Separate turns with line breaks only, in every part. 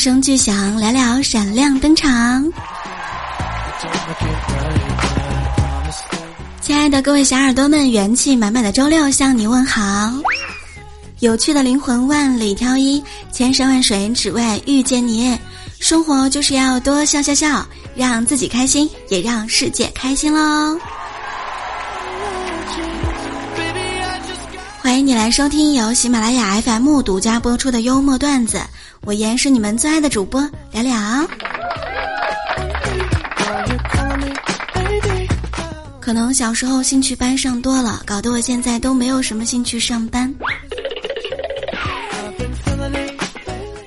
声巨响，聊聊闪亮登场。亲爱的各位小耳朵们，元气满满的周六向你问好。有趣的灵魂万里挑一，千山万水只为遇见你。生活就是要多笑笑笑，让自己开心，也让世界开心喽。欢迎你来收听由喜马拉雅 FM 独家播出的幽默段子，我依然是你们最爱的主播聊聊。可能小时候兴趣班上多了，搞得我现在都没有什么兴趣上班。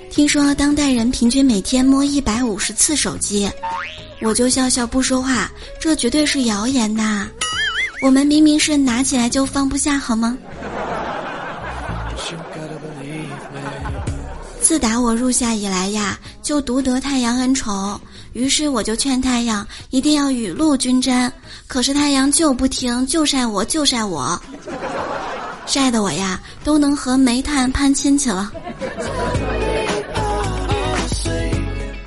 听说当代人平均每天摸一百五十次手机，我就笑笑不说话。这绝对是谣言呐！我们明明是拿起来就放不下，好吗？自打我入夏以来呀，就独得太阳恩宠。于是我就劝太阳一定要雨露均沾，可是太阳就不听，就晒我，就晒我，晒得我呀都能和煤炭攀亲戚了。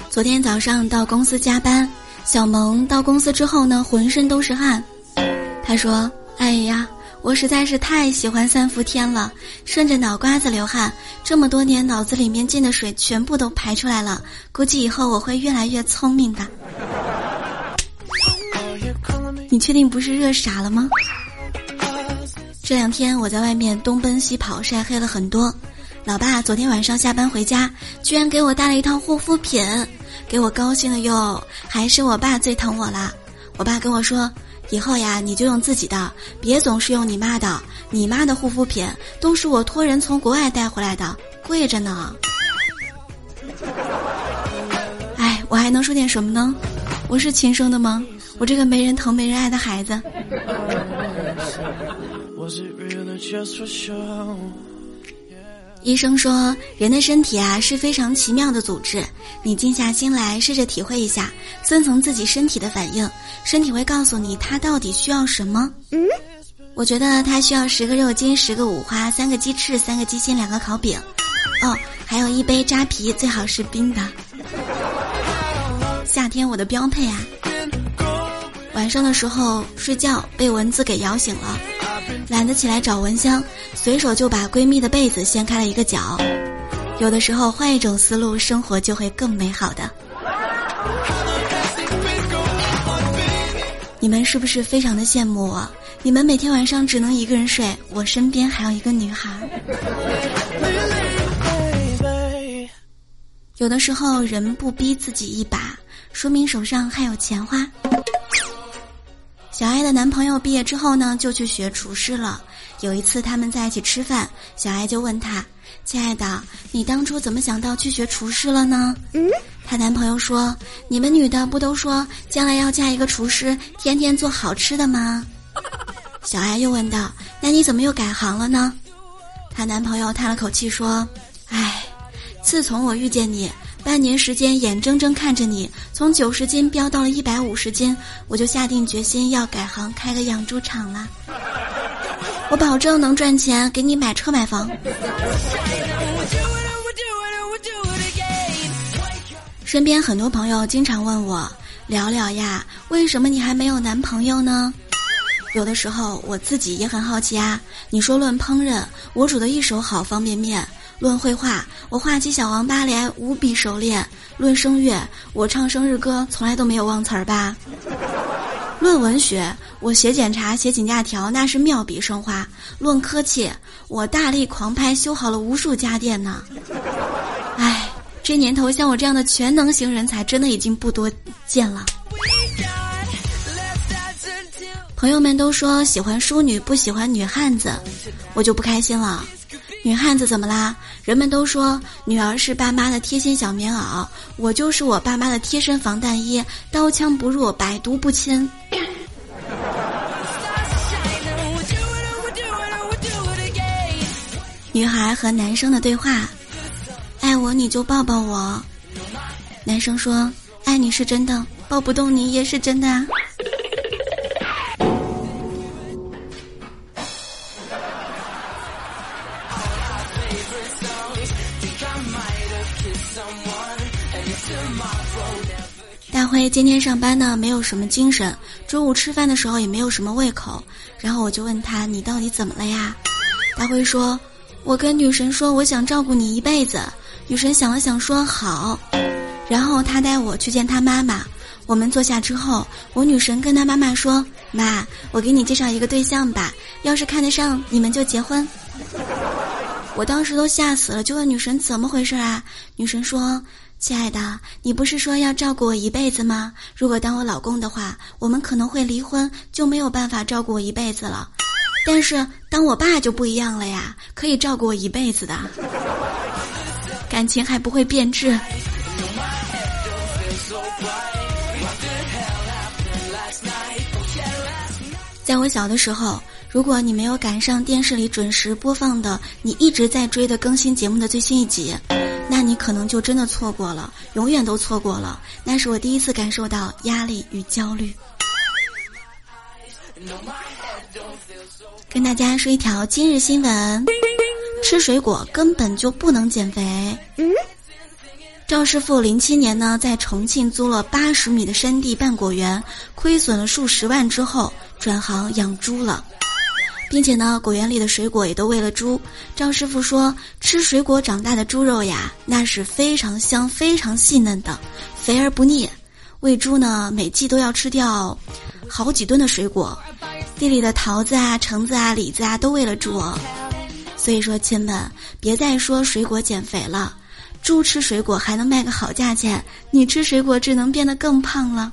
昨天早上到公司加班，小萌到公司之后呢，浑身都是汗。他说：“哎呀。”我实在是太喜欢三伏天了，顺着脑瓜子流汗，这么多年脑子里面进的水全部都排出来了，估计以后我会越来越聪明的。你确定不是热傻了吗？这两天我在外面东奔西跑，晒黑了很多。老爸昨天晚上下班回家，居然给我带了一套护肤品，给我高兴的哟，还是我爸最疼我啦。我爸跟我说。以后呀，你就用自己的，别总是用你妈的。你妈的护肤品都是我托人从国外带回来的，贵着呢。哎，我还能说点什么呢？我是亲生的吗？我这个没人疼没人爱的孩子。医生说，人的身体啊是非常奇妙的组织。你静下心来，试着体会一下，遵从自己身体的反应，身体会告诉你它到底需要什么。嗯，我觉得它需要十个肉筋，十个五花，三个鸡翅，三个鸡心，两个烤饼。哦，还有一杯扎啤，最好是冰的。夏天我的标配啊。晚上的时候睡觉被蚊子给咬醒了。懒得起来找蚊香，随手就把闺蜜的被子掀开了一个角。有的时候换一种思路，生活就会更美好的。你们是不是非常的羡慕我？你们每天晚上只能一个人睡，我身边还有一个女孩。有的时候人不逼自己一把，说明手上还有钱花。小爱的男朋友毕业之后呢，就去学厨师了。有一次他们在一起吃饭，小爱就问他：“亲爱的，你当初怎么想到去学厨师了呢？”嗯，她男朋友说：“你们女的不都说将来要嫁一个厨师，天天做好吃的吗？” 小爱又问道：“那你怎么又改行了呢？”她男朋友叹了口气说：“唉，自从我遇见你。”半年时间，眼睁睁看着你从九十斤飙到了一百五十斤，我就下定决心要改行开个养猪场了。我保证能赚钱，给你买车买房。身边很多朋友经常问我聊聊呀，为什么你还没有男朋友呢？有的时候我自己也很好奇啊。你说论烹饪，我煮的一手好方便面。论绘画，我画起小王八脸无比熟练；论声乐，我唱生日歌从来都没有忘词儿吧；论文学，我写检查、写请假条那是妙笔生花；论科技，我大力狂拍修好了无数家电呢。唉，这年头像我这样的全能型人才真的已经不多见了。朋友们都说喜欢淑女不喜欢女汉子，我就不开心了。女汉子怎么啦？人们都说女儿是爸妈的贴心小棉袄，我就是我爸妈的贴身防弹衣，刀枪不入，百毒不侵。女孩和男生的对话：爱我你就抱抱我。男生说：爱你是真的，抱不动你也是真的啊。大辉今天上班呢，没有什么精神，中午吃饭的时候也没有什么胃口。然后我就问他：“你到底怎么了呀？”大辉说：“我跟女神说，我想照顾你一辈子。”女神想了想说：“好。”然后他带我去见他妈妈。我们坐下之后，我女神跟他妈妈说：“妈，我给你介绍一个对象吧，要是看得上，你们就结婚。”我当时都吓死了，就问女神怎么回事啊？女神说：“亲爱的，你不是说要照顾我一辈子吗？如果当我老公的话，我们可能会离婚，就没有办法照顾我一辈子了。但是当我爸就不一样了呀，可以照顾我一辈子的，感情还不会变质。”在我小的时候，如果你没有赶上电视里准时播放的你一直在追的更新节目的最新一集，那你可能就真的错过了，永远都错过了。那是我第一次感受到压力与焦虑。跟大家说一条今日新闻：吃水果根本就不能减肥。赵师傅零七年呢，在重庆租了八十米的山地办果园，亏损了数十万之后，转行养猪了，并且呢，果园里的水果也都喂了猪。赵师傅说，吃水果长大的猪肉呀，那是非常香、非常细嫩的，肥而不腻。喂猪呢，每季都要吃掉好几吨的水果，地里的桃子啊、橙子啊、李子啊，都喂了猪。所以说，亲们，别再说水果减肥了。猪吃水果还能卖个好价钱，你吃水果只能变得更胖了。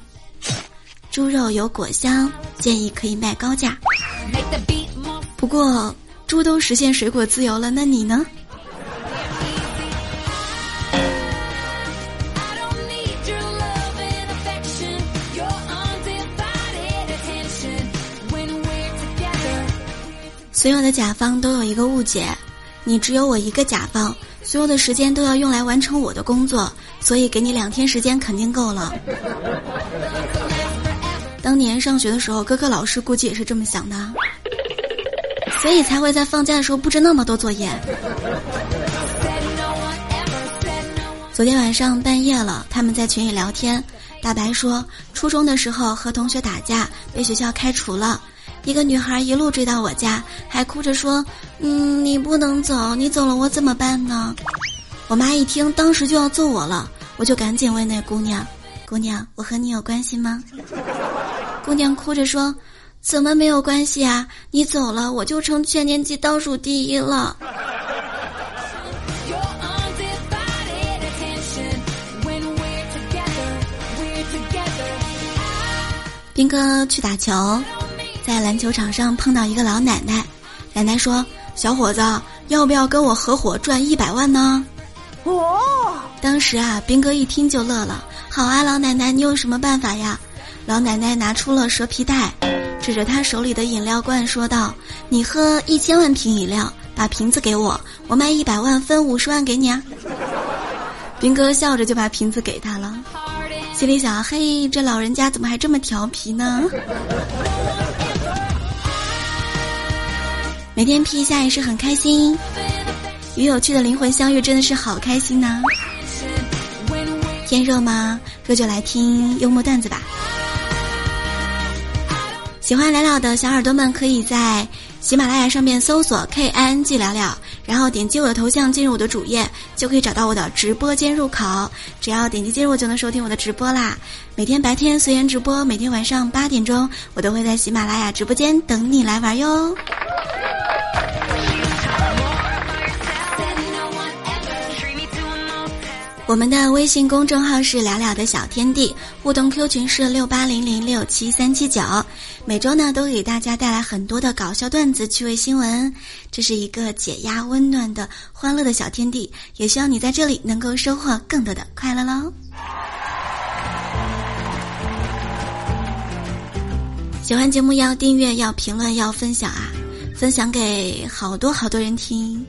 猪肉有果香，建议可以卖高价。不过，猪都实现水果自由了，那你呢？所有的甲方都有一个误解，你只有我一个甲方。所有的时间都要用来完成我的工作，所以给你两天时间肯定够了。当年上学的时候，各个老师估计也是这么想的，所以才会在放假的时候布置那么多作业。昨天晚上半夜了，他们在群里聊天，大白说初中的时候和同学打架，被学校开除了。一个女孩一路追到我家，还哭着说：“嗯，你不能走，你走了我怎么办呢？”我妈一听，当时就要揍我了，我就赶紧问那姑娘：“姑娘，我和你有关系吗？”姑娘哭着说：“怎么没有关系啊？你走了，我就成全年级倒数第一了。”兵哥去打球。在篮球场上碰到一个老奶奶，奶奶说：“小伙子，要不要跟我合伙赚一百万呢？”哦，当时啊，兵哥一听就乐了。好啊，老奶奶，你有什么办法呀？老奶奶拿出了蛇皮袋，指着他手里的饮料罐说道：“你喝一千万瓶饮料，把瓶子给我，我卖一百万，分五十万给你啊。”兵哥笑着就把瓶子给他了，心里想：“嘿，这老人家怎么还这么调皮呢？” 每天 P 一下也是很开心，与有趣的灵魂相遇真的是好开心呐！天热吗？热就来听幽默段子吧。喜欢聊聊的小耳朵们可以在喜马拉雅上面搜索 K I N G 聊聊，然后点击我的头像进入我的主页，就可以找到我的直播间入口。只要点击进入就能收听我的直播啦。每天白天随缘直播，每天晚上八点钟我都会在喜马拉雅直播间等你来玩哟。我们的微信公众号是“聊聊的小天地”，互动 Q 群是六八零零六七三七九。每周呢，都给大家带来很多的搞笑段子、趣味新闻，这是一个解压、温暖的、欢乐的小天地。也希望你在这里能够收获更多的快乐喽！喜欢节目要订阅、要评论、要分享啊！分享给好多好多人听。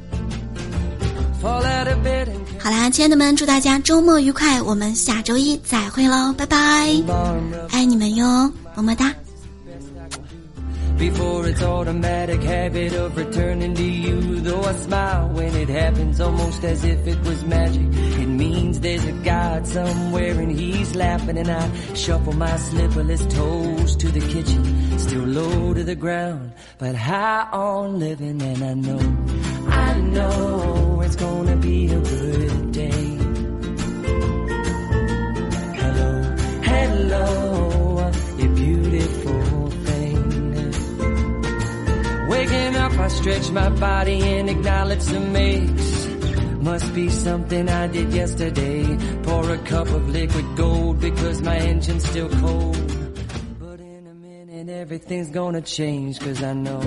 好啦，亲爱的们，祝大家周末愉快！我们下周一再会喽，拜拜，爱你们哟，么么哒。
before it's automatic habit of returning to you. Though I smile when it happens almost as if it was magic. It means there's a God somewhere and he's laughing and I shuffle my slipperless toes to the kitchen. Still low to the ground, but high on living and I know, I know it's gonna be a good day. Hello, hello, you beautiful thing. Waking up, I stretch my body and acknowledge the mix. Must be something I did yesterday. Pour a cup of liquid gold because my engine's still cold. But in a minute, everything's gonna change cause I know,